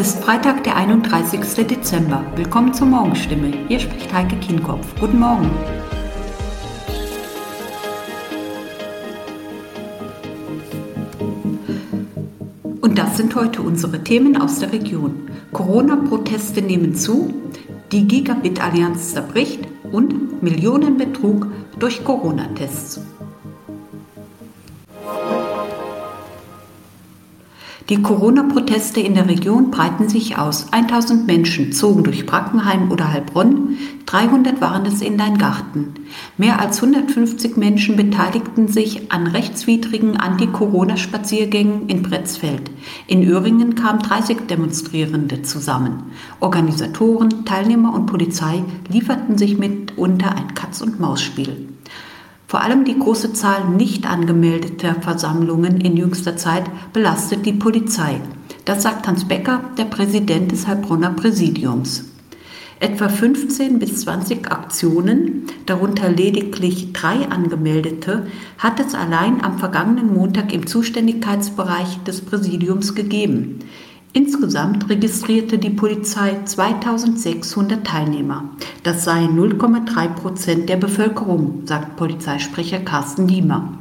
ist Freitag, der 31. Dezember. Willkommen zur Morgenstimme. Hier spricht Heike Kienkopf. Guten Morgen. Und das sind heute unsere Themen aus der Region. Corona-Proteste nehmen zu, die Gigabit-Allianz zerbricht und Millionenbetrug durch Corona-Tests. Die Corona-Proteste in der Region breiten sich aus. 1000 Menschen zogen durch Brackenheim oder Heilbronn, 300 waren es in Garten. Mehr als 150 Menschen beteiligten sich an rechtswidrigen Anti-Corona-Spaziergängen in Bretzfeld. In Öhringen kamen 30 Demonstrierende zusammen. Organisatoren, Teilnehmer und Polizei lieferten sich mitunter ein Katz-und-Maus-Spiel. Vor allem die große Zahl nicht angemeldeter Versammlungen in jüngster Zeit belastet die Polizei. Das sagt Hans Becker, der Präsident des Heilbronner Präsidiums. Etwa 15 bis 20 Aktionen, darunter lediglich drei angemeldete, hat es allein am vergangenen Montag im Zuständigkeitsbereich des Präsidiums gegeben. Insgesamt registrierte die Polizei 2600 Teilnehmer. Das seien 0,3 Prozent der Bevölkerung, sagt Polizeisprecher Carsten Diemer.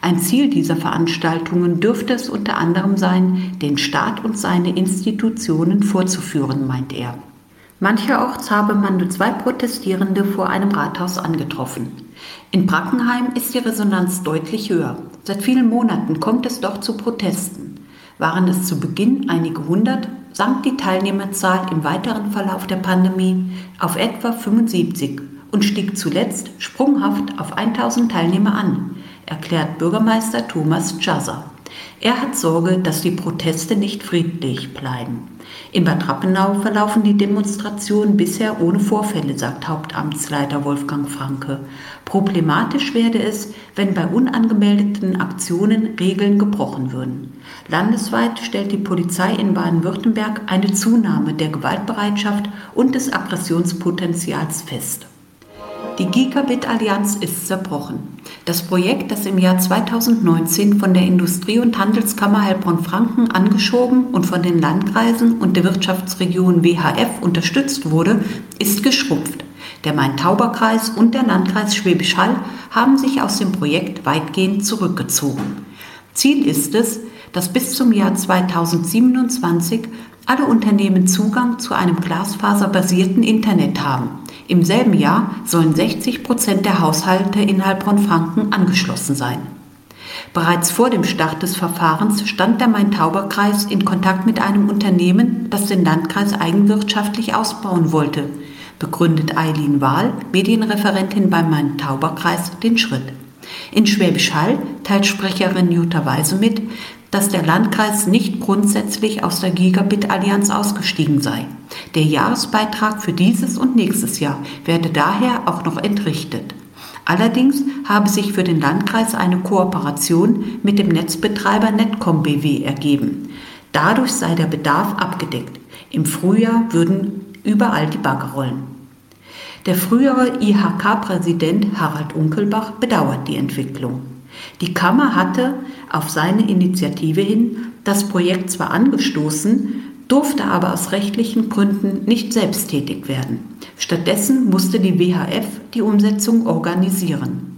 Ein Ziel dieser Veranstaltungen dürfte es unter anderem sein, den Staat und seine Institutionen vorzuführen, meint er. Mancherorts habe man nur zwei Protestierende vor einem Rathaus angetroffen. In Brackenheim ist die Resonanz deutlich höher. Seit vielen Monaten kommt es doch zu Protesten. Waren es zu Beginn einige hundert, sank die Teilnehmerzahl im weiteren Verlauf der Pandemie auf etwa 75 und stieg zuletzt sprunghaft auf 1000 Teilnehmer an, erklärt Bürgermeister Thomas Chaser. Er hat Sorge, dass die Proteste nicht friedlich bleiben. In Bad Rappenau verlaufen die Demonstrationen bisher ohne Vorfälle, sagt Hauptamtsleiter Wolfgang Franke. Problematisch werde es, wenn bei unangemeldeten Aktionen Regeln gebrochen würden. Landesweit stellt die Polizei in Baden-Württemberg eine Zunahme der Gewaltbereitschaft und des Aggressionspotenzials fest. Die Gigabit-Allianz ist zerbrochen. Das Projekt, das im Jahr 2019 von der Industrie- und Handelskammer Heilbronn-Franken angeschoben und von den Landkreisen und der Wirtschaftsregion WHF unterstützt wurde, ist geschrumpft. Der Main-Tauber-Kreis und der Landkreis Schwäbisch Hall haben sich aus dem Projekt weitgehend zurückgezogen. Ziel ist es, dass bis zum Jahr 2027 alle Unternehmen Zugang zu einem glasfaserbasierten Internet haben. Im selben Jahr sollen 60 Prozent der Haushalte in Heilbronn-Franken angeschlossen sein. Bereits vor dem Start des Verfahrens stand der Main-Tauber-Kreis in Kontakt mit einem Unternehmen, das den Landkreis eigenwirtschaftlich ausbauen wollte, begründet Eileen Wahl, Medienreferentin beim Main-Tauber-Kreis, den Schritt. In Schwäbisch Hall teilt Sprecherin Jutta Weise mit, dass der Landkreis nicht grundsätzlich aus der Gigabit-Allianz ausgestiegen sei. Der Jahresbeitrag für dieses und nächstes Jahr werde daher auch noch entrichtet. Allerdings habe sich für den Landkreis eine Kooperation mit dem Netzbetreiber Netcom BW ergeben. Dadurch sei der Bedarf abgedeckt. Im Frühjahr würden überall die Bagger rollen. Der frühere IHK-Präsident Harald Unkelbach bedauert die Entwicklung. Die Kammer hatte auf seine Initiative hin das Projekt zwar angestoßen, durfte aber aus rechtlichen Gründen nicht selbst tätig werden. Stattdessen musste die WHF die Umsetzung organisieren.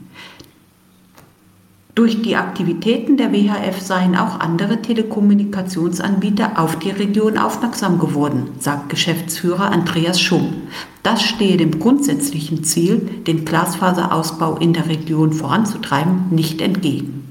Durch die Aktivitäten der WHF seien auch andere Telekommunikationsanbieter auf die Region aufmerksam geworden, sagt Geschäftsführer Andreas Schumm. Das stehe dem grundsätzlichen Ziel, den Glasfaserausbau in der Region voranzutreiben, nicht entgegen.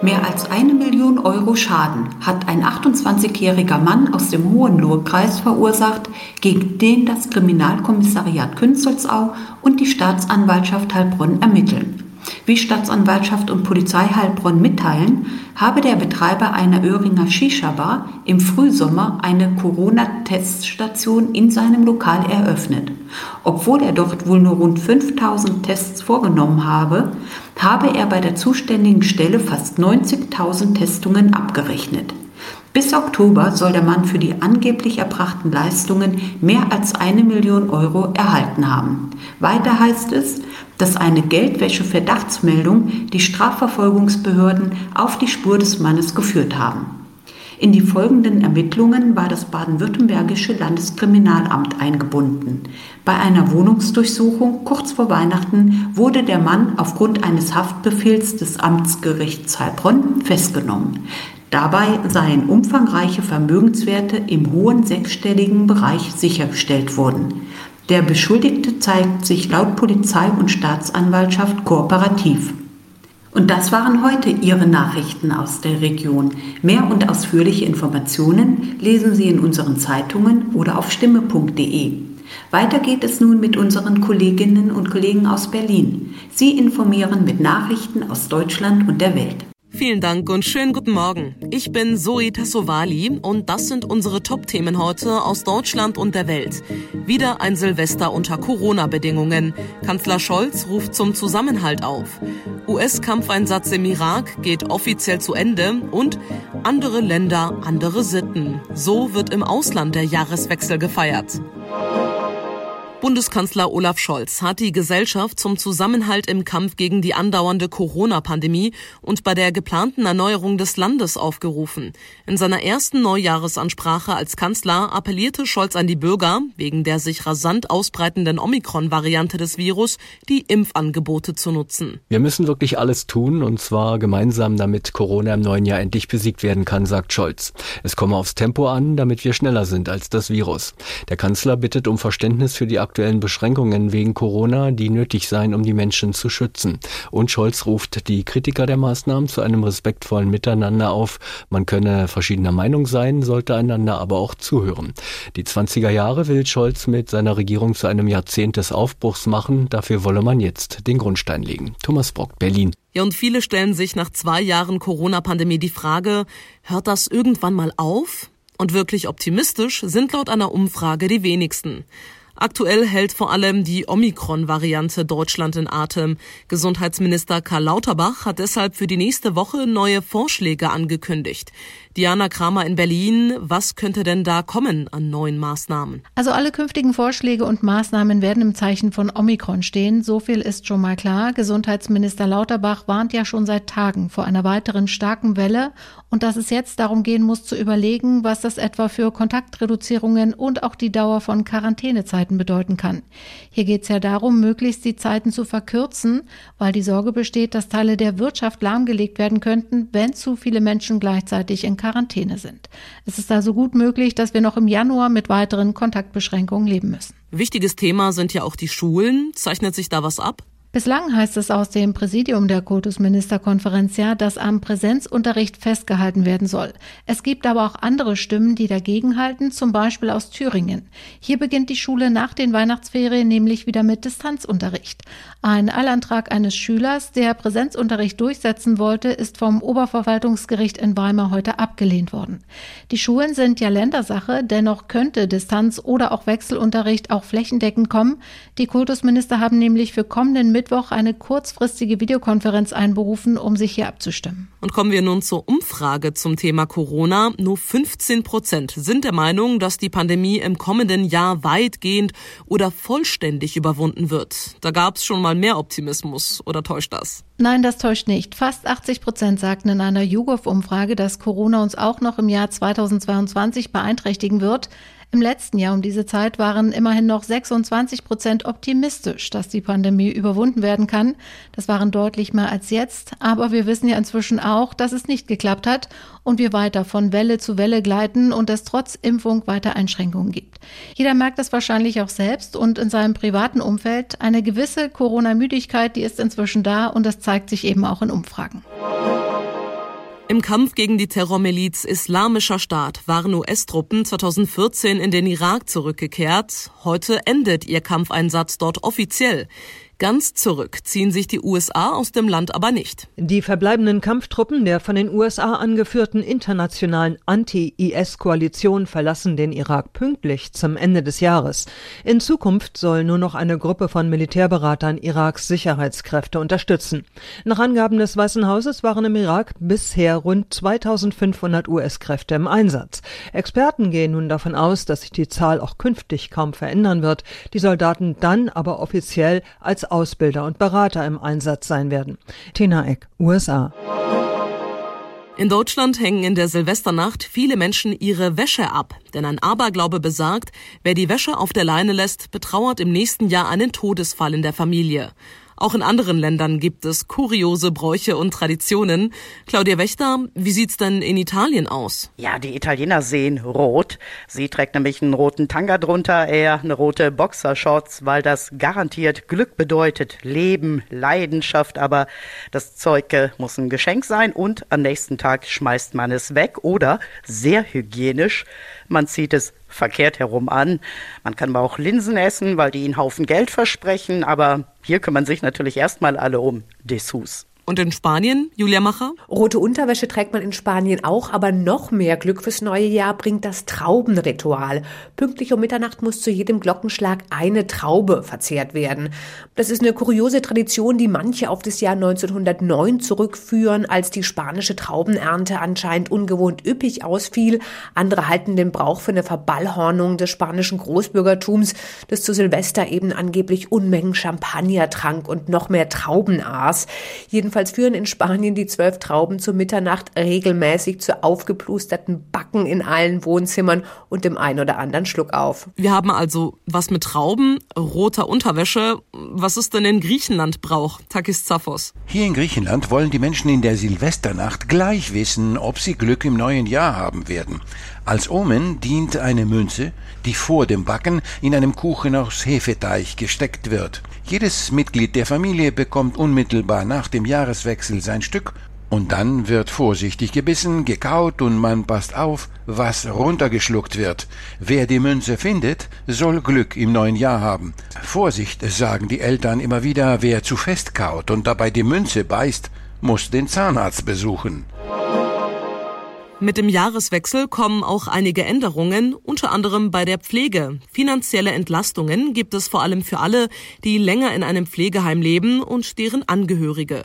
Mehr als eine Million Euro Schaden hat ein 28-jähriger Mann aus dem Hohenlohe-Kreis verursacht, gegen den das Kriminalkommissariat Künzelsau und die Staatsanwaltschaft Heilbronn ermitteln. Wie Staatsanwaltschaft und Polizei Heilbronn mitteilen, habe der Betreiber einer Öhringer Shisha-Bar im Frühsommer eine Corona-Teststation in seinem Lokal eröffnet. Obwohl er dort wohl nur rund 5000 Tests vorgenommen habe, habe er bei der zuständigen Stelle fast 90.000 Testungen abgerechnet. Bis Oktober soll der Mann für die angeblich erbrachten Leistungen mehr als eine Million Euro erhalten haben. Weiter heißt es, dass eine Geldwäsche-Verdachtsmeldung die Strafverfolgungsbehörden auf die Spur des Mannes geführt haben. In die folgenden Ermittlungen war das baden-württembergische Landeskriminalamt eingebunden. Bei einer Wohnungsdurchsuchung kurz vor Weihnachten wurde der Mann aufgrund eines Haftbefehls des Amtsgerichts Heilbronn festgenommen. Dabei seien umfangreiche Vermögenswerte im hohen sechsstelligen Bereich sichergestellt worden. Der Beschuldigte zeigt sich laut Polizei und Staatsanwaltschaft kooperativ. Und das waren heute Ihre Nachrichten aus der Region. Mehr und ausführliche Informationen lesen Sie in unseren Zeitungen oder auf stimme.de. Weiter geht es nun mit unseren Kolleginnen und Kollegen aus Berlin. Sie informieren mit Nachrichten aus Deutschland und der Welt. Vielen Dank und schönen guten Morgen. Ich bin Zoe Tassovali und das sind unsere Top-Themen heute aus Deutschland und der Welt. Wieder ein Silvester unter Corona-Bedingungen. Kanzler Scholz ruft zum Zusammenhalt auf. US-Kampfeinsatz im Irak geht offiziell zu Ende und andere Länder, andere Sitten. So wird im Ausland der Jahreswechsel gefeiert. Bundeskanzler Olaf Scholz hat die Gesellschaft zum Zusammenhalt im Kampf gegen die andauernde Corona-Pandemie und bei der geplanten Erneuerung des Landes aufgerufen. In seiner ersten Neujahresansprache als Kanzler appellierte Scholz an die Bürger, wegen der sich rasant ausbreitenden Omikron-Variante des Virus die Impfangebote zu nutzen. Wir müssen wirklich alles tun, und zwar gemeinsam, damit Corona im neuen Jahr endlich besiegt werden kann, sagt Scholz. Es komme aufs Tempo an, damit wir schneller sind als das Virus. Der Kanzler bittet um Verständnis für die aktuellen Beschränkungen wegen Corona, die nötig seien, um die Menschen zu schützen. Und Scholz ruft die Kritiker der Maßnahmen zu einem respektvollen Miteinander auf. Man könne verschiedener Meinung sein, sollte einander aber auch zuhören. Die 20er Jahre will Scholz mit seiner Regierung zu einem Jahrzehnt des Aufbruchs machen. Dafür wolle man jetzt den Grundstein legen. Thomas Brock, Berlin. Ja, und viele stellen sich nach zwei Jahren Corona-Pandemie die Frage, hört das irgendwann mal auf? Und wirklich optimistisch sind laut einer Umfrage die wenigsten. Aktuell hält vor allem die Omikron-Variante Deutschland in Atem. Gesundheitsminister Karl Lauterbach hat deshalb für die nächste Woche neue Vorschläge angekündigt. Diana Kramer in Berlin, was könnte denn da kommen an neuen Maßnahmen? Also alle künftigen Vorschläge und Maßnahmen werden im Zeichen von Omikron stehen. So viel ist schon mal klar. Gesundheitsminister Lauterbach warnt ja schon seit Tagen vor einer weiteren starken Welle und dass es jetzt darum gehen muss zu überlegen, was das etwa für Kontaktreduzierungen und auch die Dauer von Quarantänezeiten bedeuten kann. Hier geht es ja darum, möglichst die Zeiten zu verkürzen, weil die Sorge besteht, dass Teile der Wirtschaft lahmgelegt werden könnten, wenn zu viele Menschen gleichzeitig in Quarantäne sind. Es ist also gut möglich, dass wir noch im Januar mit weiteren Kontaktbeschränkungen leben müssen. Wichtiges Thema sind ja auch die Schulen. Zeichnet sich da was ab? Bislang heißt es aus dem Präsidium der Kultusministerkonferenz ja, dass am Präsenzunterricht festgehalten werden soll. Es gibt aber auch andere Stimmen, die dagegenhalten, zum Beispiel aus Thüringen. Hier beginnt die Schule nach den Weihnachtsferien nämlich wieder mit Distanzunterricht. Ein Eilantrag eines Schülers, der Präsenzunterricht durchsetzen wollte, ist vom Oberverwaltungsgericht in Weimar heute abgelehnt worden. Die Schulen sind ja Ländersache, dennoch könnte Distanz- oder auch Wechselunterricht auch flächendeckend kommen. Die Kultusminister haben nämlich für kommenden Mittwoch Mittwoch eine kurzfristige Videokonferenz einberufen, um sich hier abzustimmen. Und kommen wir nun zur Umfrage zum Thema Corona. Nur 15 Prozent sind der Meinung, dass die Pandemie im kommenden Jahr weitgehend oder vollständig überwunden wird. Da gab es schon mal mehr Optimismus, oder täuscht das? Nein, das täuscht nicht. Fast 80 Prozent sagten in einer YouGov-Umfrage, dass Corona uns auch noch im Jahr 2022 beeinträchtigen wird. Im letzten Jahr um diese Zeit waren immerhin noch 26 Prozent optimistisch, dass die Pandemie überwunden werden kann. Das waren deutlich mehr als jetzt. Aber wir wissen ja inzwischen auch, dass es nicht geklappt hat und wir weiter von Welle zu Welle gleiten und es trotz Impfung weiter Einschränkungen gibt. Jeder merkt das wahrscheinlich auch selbst und in seinem privaten Umfeld. Eine gewisse Corona-Müdigkeit, die ist inzwischen da und das zeigt sich eben auch in Umfragen. Im Kampf gegen die Terrormiliz Islamischer Staat waren US-Truppen 2014 in den Irak zurückgekehrt. Heute endet ihr Kampfeinsatz dort offiziell. Ganz zurück ziehen sich die USA aus dem Land aber nicht. Die verbleibenden Kampftruppen der von den USA angeführten internationalen Anti-IS-Koalition verlassen den Irak pünktlich zum Ende des Jahres. In Zukunft soll nur noch eine Gruppe von Militärberatern Iraks Sicherheitskräfte unterstützen. Nach Angaben des Weißen Hauses waren im Irak bisher rund 2500 US-Kräfte im Einsatz. Experten gehen nun davon aus, dass sich die Zahl auch künftig kaum verändern wird, die Soldaten dann aber offiziell als Ausbilder und Berater im Einsatz sein werden. Tina Eck, USA. In Deutschland hängen in der Silvesternacht viele Menschen ihre Wäsche ab, denn ein Aberglaube besagt, wer die Wäsche auf der Leine lässt, betrauert im nächsten Jahr einen Todesfall in der Familie. Auch in anderen Ländern gibt es kuriose Bräuche und Traditionen. Claudia Wächter, wie sieht's denn in Italien aus? Ja, die Italiener sehen rot. Sie trägt nämlich einen roten Tanga drunter, eher eine rote Boxershorts, weil das garantiert Glück bedeutet, Leben, Leidenschaft, aber das Zeug muss ein Geschenk sein und am nächsten Tag schmeißt man es weg oder sehr hygienisch, man zieht es verkehrt herum an. Man kann aber auch Linsen essen, weil die einen Haufen Geld versprechen, aber hier kümmern sich natürlich erstmal alle um Dessous. Und in Spanien, Julia Macher? Rote Unterwäsche trägt man in Spanien auch, aber noch mehr Glück fürs neue Jahr bringt das Traubenritual. Pünktlich um Mitternacht muss zu jedem Glockenschlag eine Traube verzehrt werden. Das ist eine kuriose Tradition, die manche auf das Jahr 1909 zurückführen, als die spanische Traubenernte anscheinend ungewohnt üppig ausfiel. Andere halten den Brauch für eine Verballhornung des spanischen Großbürgertums, das zu Silvester eben angeblich Unmengen Champagner trank und noch mehr Trauben aß. Jedenfalls Jedenfalls führen in Spanien die zwölf Trauben zu Mitternacht regelmäßig zu aufgeplusterten Backen in allen Wohnzimmern und dem ein oder anderen Schluck auf. Wir haben also was mit Trauben, roter Unterwäsche. Was ist denn in Griechenland Brauch? Takis Zaphos. Hier in Griechenland wollen die Menschen in der Silvesternacht gleich wissen, ob sie Glück im neuen Jahr haben werden. Als Omen dient eine Münze, die vor dem Backen in einem Kuchen aus Hefeteig gesteckt wird. Jedes Mitglied der Familie bekommt unmittelbar nach dem Jahreswechsel sein Stück und dann wird vorsichtig gebissen, gekaut und man passt auf, was runtergeschluckt wird. Wer die Münze findet, soll Glück im neuen Jahr haben. Vorsicht, sagen die Eltern immer wieder, wer zu fest kaut und dabei die Münze beißt, muss den Zahnarzt besuchen. Mit dem Jahreswechsel kommen auch einige Änderungen, unter anderem bei der Pflege. Finanzielle Entlastungen gibt es vor allem für alle, die länger in einem Pflegeheim leben und deren Angehörige.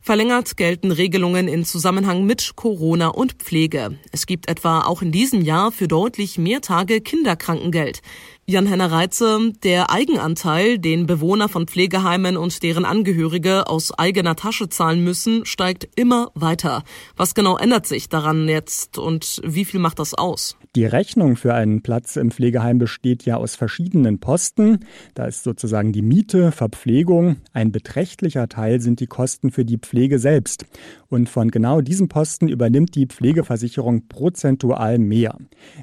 Verlängert gelten Regelungen in Zusammenhang mit Corona und Pflege. Es gibt etwa auch in diesem Jahr für deutlich mehr Tage Kinderkrankengeld. Jan-Henner Reitze, der Eigenanteil, den Bewohner von Pflegeheimen und deren Angehörige aus eigener Tasche zahlen müssen, steigt immer weiter. Was genau ändert sich daran jetzt und wie viel macht das aus? Die Rechnung für einen Platz im Pflegeheim besteht ja aus verschiedenen Posten. Da ist sozusagen die Miete, Verpflegung. Ein beträchtlicher Teil sind die Kosten für die Pflege selbst. Und von genau diesem Posten übernimmt die Pflegeversicherung prozentual mehr.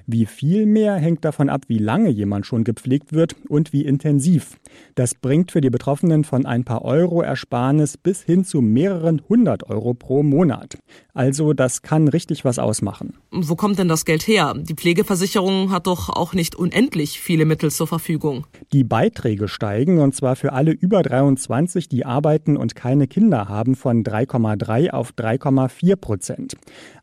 Wie viel mehr hängt davon ab, wie lange jemand schon gepflegt wird und wie intensiv. Das bringt für die Betroffenen von ein paar Euro Ersparnis bis hin zu mehreren hundert Euro pro Monat. Also das kann richtig was ausmachen. Wo kommt denn das Geld her? Die Pflegeversicherung hat doch auch nicht unendlich viele Mittel zur Verfügung. Die Beiträge steigen und zwar für alle über 23, die arbeiten und keine Kinder haben, von 3,3 auf 3,4 Prozent.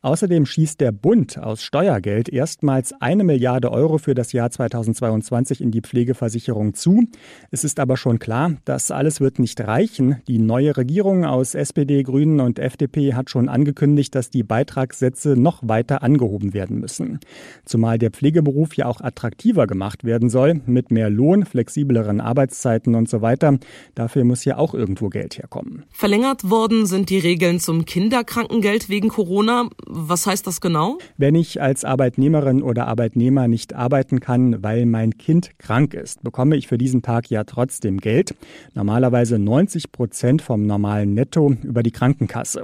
Außerdem schießt der Bund aus Steuergeld erstmals eine Milliarde Euro für das Jahr 2022 in die Pflegeversicherung zu. Es ist aber schon klar, das alles wird nicht reichen. Die neue Regierung aus SPD, Grünen und FDP hat schon angekündigt, dass die Beitragssätze noch weiter angehoben werden müssen. Zumal der Pflegeberuf ja auch attraktiver gemacht werden soll, mit mehr Lohn, flexibleren Arbeitszeiten und so weiter. Dafür muss ja auch irgendwo Geld herkommen. Verlängert worden sind die Regeln zum Kinderkrankengeld wegen Corona. Was heißt das genau? Wenn ich als Arbeitnehmerin oder Arbeitnehmer nicht arbeiten kann, weil mein Kind krank ist, bekomme ich für diesen Tag ja trotzdem Geld. Normalerweise 90 Prozent vom normalen Netto über die Krankenkasse.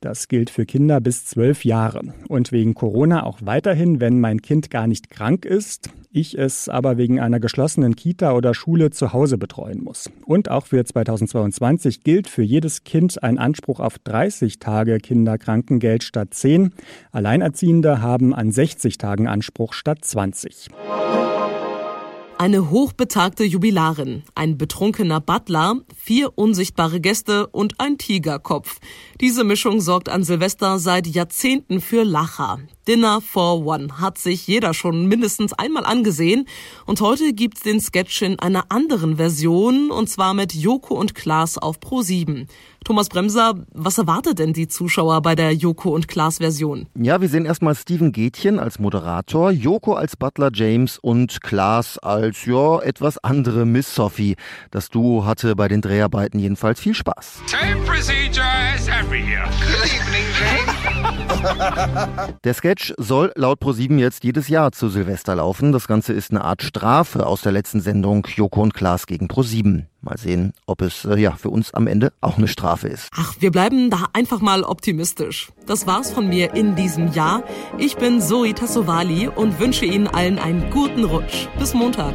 Das gilt für Kinder bis zwölf Jahre. Und wegen Corona auch weiterhin, wenn mein Kind gar nicht krank ist, ich es aber wegen einer geschlossenen Kita oder Schule zu Hause betreuen muss. Und auch für 2022 gilt für jedes Kind ein Anspruch auf 30 Tage Kinderkrankengeld statt 10. Alleinerziehende haben an 60 Tagen Anspruch statt 20. Eine hochbetagte Jubilarin, ein betrunkener Butler, vier unsichtbare Gäste und ein Tigerkopf. Diese Mischung sorgt an Silvester seit Jahrzehnten für Lacher. Dinner for One hat sich jeder schon mindestens einmal angesehen und heute gibt's den Sketch in einer anderen Version und zwar mit Joko und Klaas auf Pro 7. Thomas Bremser, was erwartet denn die Zuschauer bei der Joko und Klaas Version? Ja, wir sehen erstmal Steven Gätchen als Moderator, Joko als Butler James und Klaas als, ja, etwas andere Miss Sophie. Das Duo hatte bei den Dreharbeiten jedenfalls viel Spaß. Same procedure as every year. Good evening, Jane. Der Sketch soll laut ProSieben jetzt jedes Jahr zu Silvester laufen. Das Ganze ist eine Art Strafe aus der letzten Sendung Joko und Klaas gegen ProSieben. Mal sehen, ob es äh, ja für uns am Ende auch eine Strafe ist. Ach, wir bleiben da einfach mal optimistisch. Das war's von mir in diesem Jahr. Ich bin Zoe Tassovali und wünsche Ihnen allen einen guten Rutsch. Bis Montag.